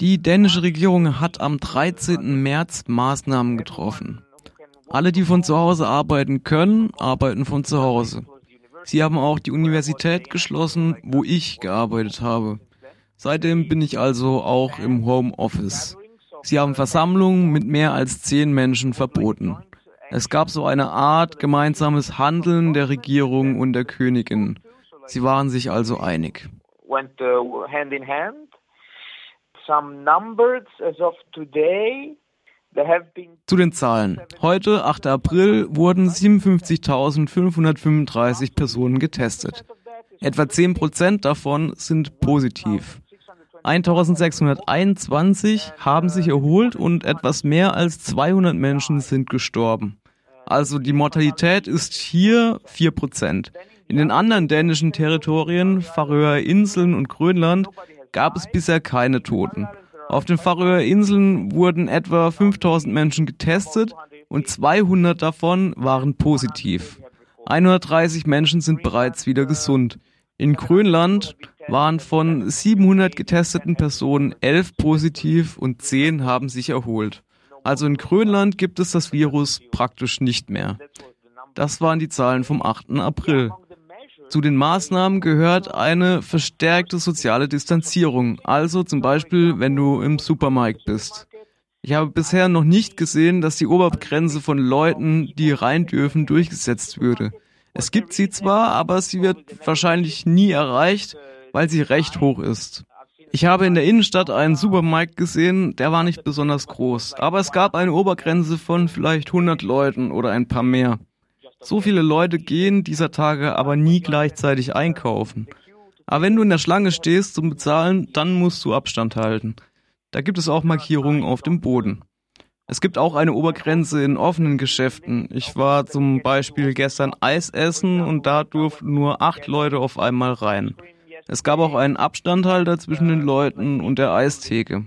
die dänische Regierung hat am 13. März Maßnahmen getroffen. Alle, die von zu Hause arbeiten können, arbeiten von zu Hause. Sie haben auch die Universität geschlossen, wo ich gearbeitet habe. Seitdem bin ich also auch im Homeoffice. Sie haben Versammlungen mit mehr als zehn Menschen verboten. Es gab so eine Art gemeinsames Handeln der Regierung und der Königin. Sie waren sich also einig. Went uh, hand in hand. Some numbers as of today zu den Zahlen. Heute, 8. April, wurden 57.535 Personen getestet. Etwa 10 Prozent davon sind positiv. 1621 haben sich erholt und etwas mehr als 200 Menschen sind gestorben. Also die Mortalität ist hier 4 Prozent. In den anderen dänischen Territorien, Färöer Inseln und Grönland, gab es bisher keine Toten. Auf den Färöer Inseln wurden etwa 5000 Menschen getestet und 200 davon waren positiv. 130 Menschen sind bereits wieder gesund. In Grönland waren von 700 getesteten Personen 11 positiv und 10 haben sich erholt. Also in Grönland gibt es das Virus praktisch nicht mehr. Das waren die Zahlen vom 8. April. Zu den Maßnahmen gehört eine verstärkte soziale Distanzierung, also zum Beispiel, wenn du im Supermarkt bist. Ich habe bisher noch nicht gesehen, dass die Obergrenze von Leuten, die rein dürfen, durchgesetzt würde. Es gibt sie zwar, aber sie wird wahrscheinlich nie erreicht, weil sie recht hoch ist. Ich habe in der Innenstadt einen Supermarkt gesehen, der war nicht besonders groß, aber es gab eine Obergrenze von vielleicht 100 Leuten oder ein paar mehr. So viele Leute gehen dieser Tage aber nie gleichzeitig einkaufen. Aber wenn du in der Schlange stehst zum Bezahlen, dann musst du Abstand halten. Da gibt es auch Markierungen auf dem Boden. Es gibt auch eine Obergrenze in offenen Geschäften. Ich war zum Beispiel gestern Eis essen und da durften nur acht Leute auf einmal rein. Es gab auch einen Abstandhalter zwischen den Leuten und der Eistheke.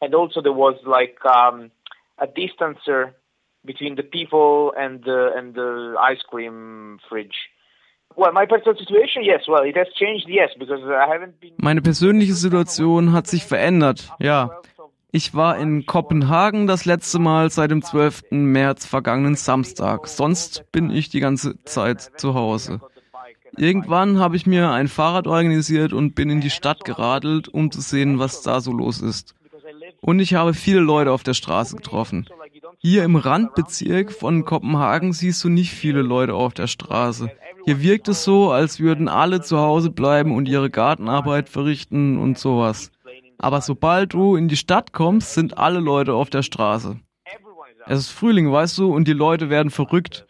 And also there was like um, a distancer between the people and the and the ice cream fridge. Well, my personal situation, yes. Well, it has changed, yes, because I haven't been. Meine persönliche Situation hat sich verändert. Ja. Ich war in Kopenhagen das letzte Mal seit dem 12. März vergangenen Samstag. Sonst bin ich die ganze Zeit zu Hause. Irgendwann habe ich mir ein Fahrrad organisiert und bin in die Stadt geradelt, um zu sehen, was da so los ist. Und ich habe viele Leute auf der Straße getroffen. Hier im Randbezirk von Kopenhagen siehst du nicht viele Leute auf der Straße. Hier wirkt es so, als würden alle zu Hause bleiben und ihre Gartenarbeit verrichten und sowas. Aber sobald du in die Stadt kommst, sind alle Leute auf der Straße. Es ist Frühling, weißt du, und die Leute werden verrückt.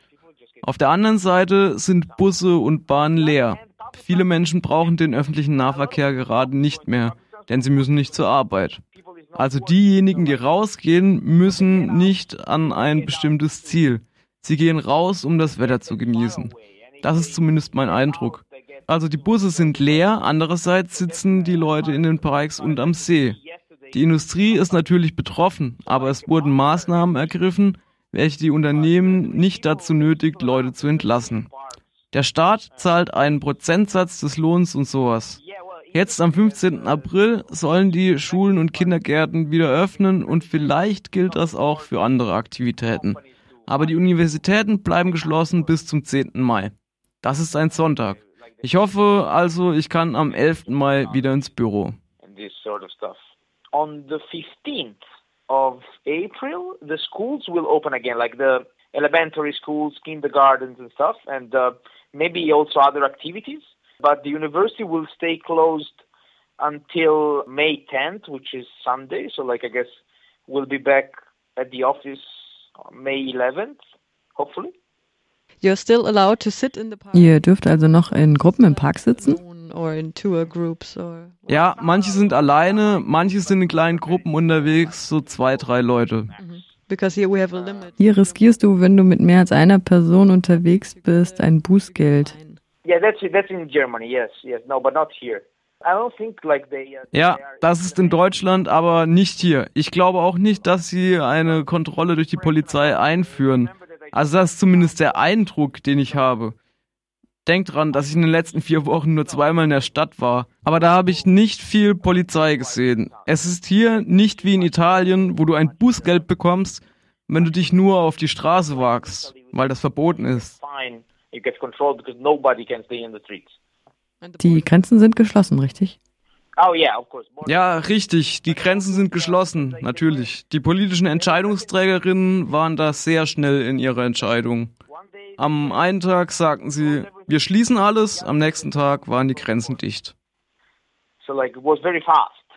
Auf der anderen Seite sind Busse und Bahnen leer. Viele Menschen brauchen den öffentlichen Nahverkehr gerade nicht mehr, denn sie müssen nicht zur Arbeit. Also diejenigen, die rausgehen, müssen nicht an ein bestimmtes Ziel. Sie gehen raus, um das Wetter zu genießen. Das ist zumindest mein Eindruck. Also die Busse sind leer, andererseits sitzen die Leute in den Parks und am See. Die Industrie ist natürlich betroffen, aber es wurden Maßnahmen ergriffen, welche die Unternehmen nicht dazu nötigt, Leute zu entlassen. Der Staat zahlt einen Prozentsatz des Lohns und sowas. Jetzt am 15. April sollen die Schulen und Kindergärten wieder öffnen und vielleicht gilt das auch für andere Aktivitäten. Aber die Universitäten bleiben geschlossen bis zum 10. Mai. Das ist ein Sonntag. Ich hoffe also, ich kann am 11. Mai wieder ins Büro. On the 15th of April, the schools will open again, like the elementary schools, kindergartens and stuff, and uh, maybe also other activities. But the university will stay closed until May 10th, which is Sunday. So, like, I guess we'll be back at the office May 11th, hopefully. You're still allowed to sit in the park. Ihr dürft also noch in Gruppen im Park sitzen? Or in tour groups or ja, manche sind alleine, manche sind in kleinen Gruppen unterwegs, so zwei, drei Leute. Mhm. Because here we have a limit. Hier riskierst du, wenn du mit mehr als einer Person unterwegs bist, ein Bußgeld. Yeah, that's that's in Germany. Yes, yes. No, but not here. Uh, ja, das ist in Deutschland, aber nicht hier. Ich glaube auch nicht, dass sie eine Kontrolle durch die Polizei einführen. Also das ist zumindest der Eindruck, den ich habe. Denk dran, dass ich in den letzten vier Wochen nur zweimal in der Stadt war. Aber da habe ich nicht viel Polizei gesehen. Es ist hier nicht wie in Italien, wo du ein Bußgeld bekommst, wenn du dich nur auf die Straße wagst, weil das verboten ist. Die Grenzen sind geschlossen, richtig? Oh, ja, richtig. Die Grenzen sind geschlossen, natürlich. Die politischen Entscheidungsträgerinnen waren da sehr schnell in ihrer Entscheidung. Am einen Tag sagten sie, wir schließen alles, am nächsten Tag waren die Grenzen dicht. So like it was very fast.